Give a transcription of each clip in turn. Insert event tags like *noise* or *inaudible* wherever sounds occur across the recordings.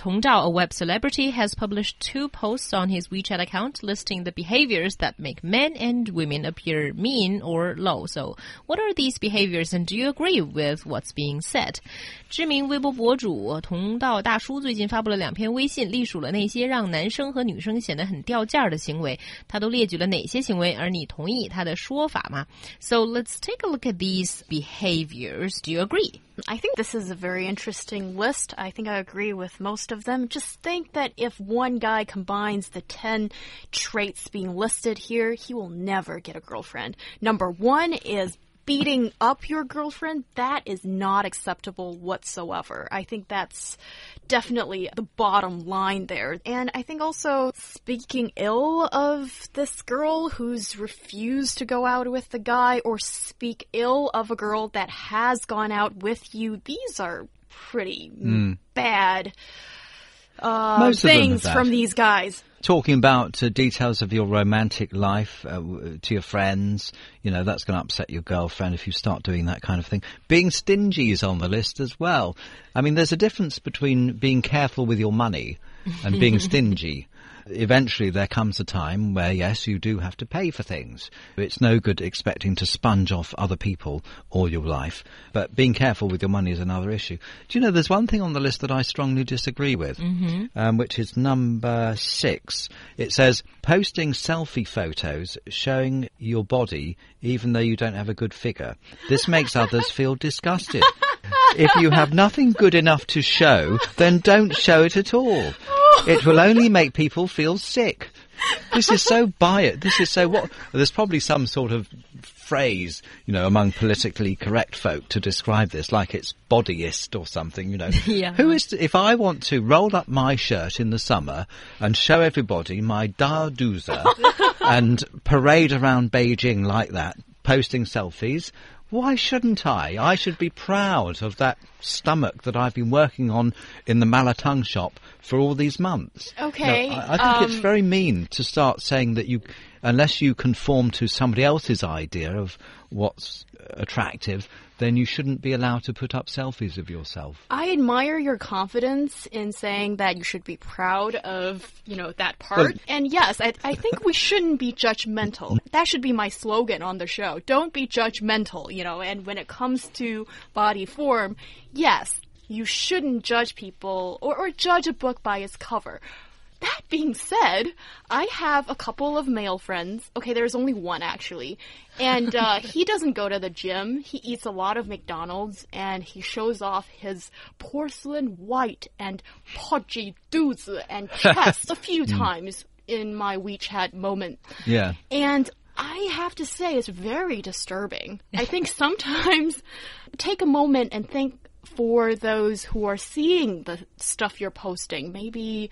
Tong Dao, a web celebrity, has published two posts on his WeChat account listing the behaviors that make men and women appear mean or low. So, what are these behaviors and do you agree with what's being said? 知名微博博主同道大叔最近发布了两篇微信，隶属了那些让男生和女生显得很掉价的行为。他都列举了哪些行为？而你同意他的说法吗？So let's take a look at these behaviors. Do you agree? I think this is a very interesting list. I think I agree with most of them. Just think that if one guy combines the 10 traits being listed here, he will never get a girlfriend. Number one is beating up your girlfriend, that is not acceptable whatsoever. I think that's definitely the bottom line there. And I think also speaking ill of this girl who's refused to go out with the guy or speak ill of a girl that has gone out with you, these are pretty mm. bad uh, things from these guys talking about uh, details of your romantic life uh, to your friends, you know, that's going to upset your girlfriend if you start doing that kind of thing. Being stingy is on the list as well. I mean, there's a difference between being careful with your money and being *laughs* stingy eventually there comes a time where, yes, you do have to pay for things. It's no good expecting to sponge off other people all your life, but being careful with your money is another issue. Do you know, there's one thing on the list that I strongly disagree with, mm-hmm. um, which is number six. It says posting selfie photos showing your body even though you don't have a good figure. This makes others *laughs* feel disgusted. If you have nothing good enough to show, then don't show it at all. *laughs* It will only make people feel sick. This is so biased. This is so what? There's probably some sort of phrase, you know, among politically correct folk to describe this, like it's bodyist or something, you know. *laughs* yeah. Who is, if I want to roll up my shirt in the summer and show everybody my daduza *laughs* and parade around Beijing like that, posting selfies, why shouldn't I? I should be proud of that stomach that I've been working on in the Malatang shop for all these months. Okay. No, I, I, think um, it's very mean to start saying that you, unless you conform to somebody else's idea of what's attractive, then you shouldn't be allowed to put up selfies of yourself. I admire your confidence in saying that you should be proud of, you know, that part. and yes, I, I think we shouldn't be judgmental. That should be my slogan on the show. Don't be judgmental, you know, and when it comes to body form, yes, you shouldn't judge people or, or judge a book by its cover. That being said, I have a couple of male friends. Okay, there's only one actually. And uh, *laughs* he doesn't go to the gym. He eats a lot of McDonald's and he shows off his porcelain white and podgy dudes and *laughs* chest a few hmm. times in my WeChat moment. Yeah. And I have to say, it's very disturbing. I think *laughs* sometimes take a moment and think for those who are seeing the stuff you're posting, maybe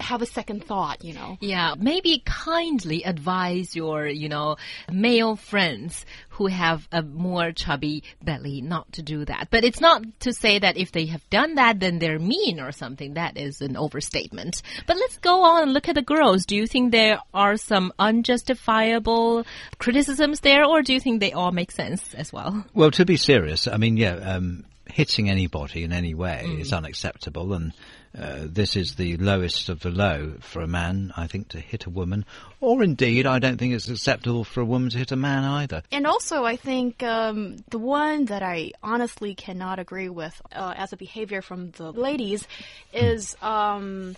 have a second thought, you know. Yeah, maybe kindly advise your, you know, male friends who have a more chubby belly not to do that. But it's not to say that if they have done that, then they're mean or something. That is an overstatement. But let's go on and look at the girls. Do you think there are some unjustifiable criticisms there, or do you think they all make sense as well? Well, to be serious, I mean, yeah, um, hitting anybody in any way mm. is unacceptable, and uh, this is the lowest of the low for a man, I think, to hit a woman. Or indeed, I don't think it's acceptable for a woman to hit a man either. And also, I think um, the one that I honestly cannot agree with uh, as a behavior from the ladies is. Um,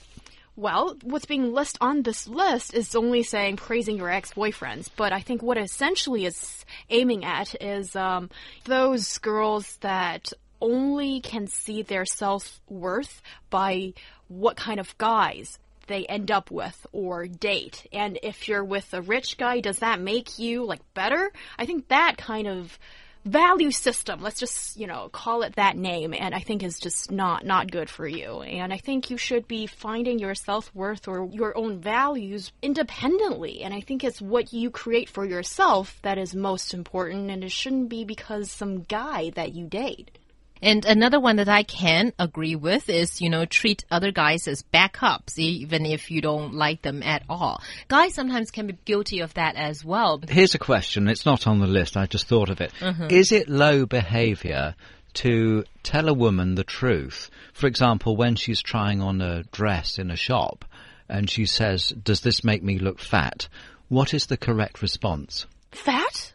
well, what's being listed on this list is only saying praising your ex-boyfriends, but I think what essentially is aiming at is um, those girls that only can see their self worth by what kind of guys they end up with or date. And if you're with a rich guy, does that make you like better? I think that kind of value system, let's just, you know, call it that name, and I think is just not not good for you. And I think you should be finding your self-worth or your own values independently. And I think it's what you create for yourself that is most important and it shouldn't be because some guy that you date. And another one that I can agree with is, you know, treat other guys as backups, even if you don't like them at all. Guys sometimes can be guilty of that as well. Here's a question. It's not on the list. I just thought of it. Mm-hmm. Is it low behavior to tell a woman the truth? For example, when she's trying on a dress in a shop and she says, Does this make me look fat? What is the correct response? Fat?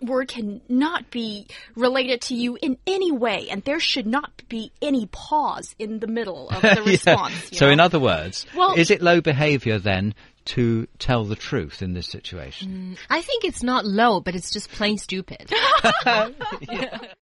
That word cannot be related to you in any way, and there should not be any pause in the middle of the *laughs* response. you So, know? in other words, Well- is it low behavior then to tell the truth in this situation? Mm, I think it's not low, but it's just plain stupid. *laughs* *laughs*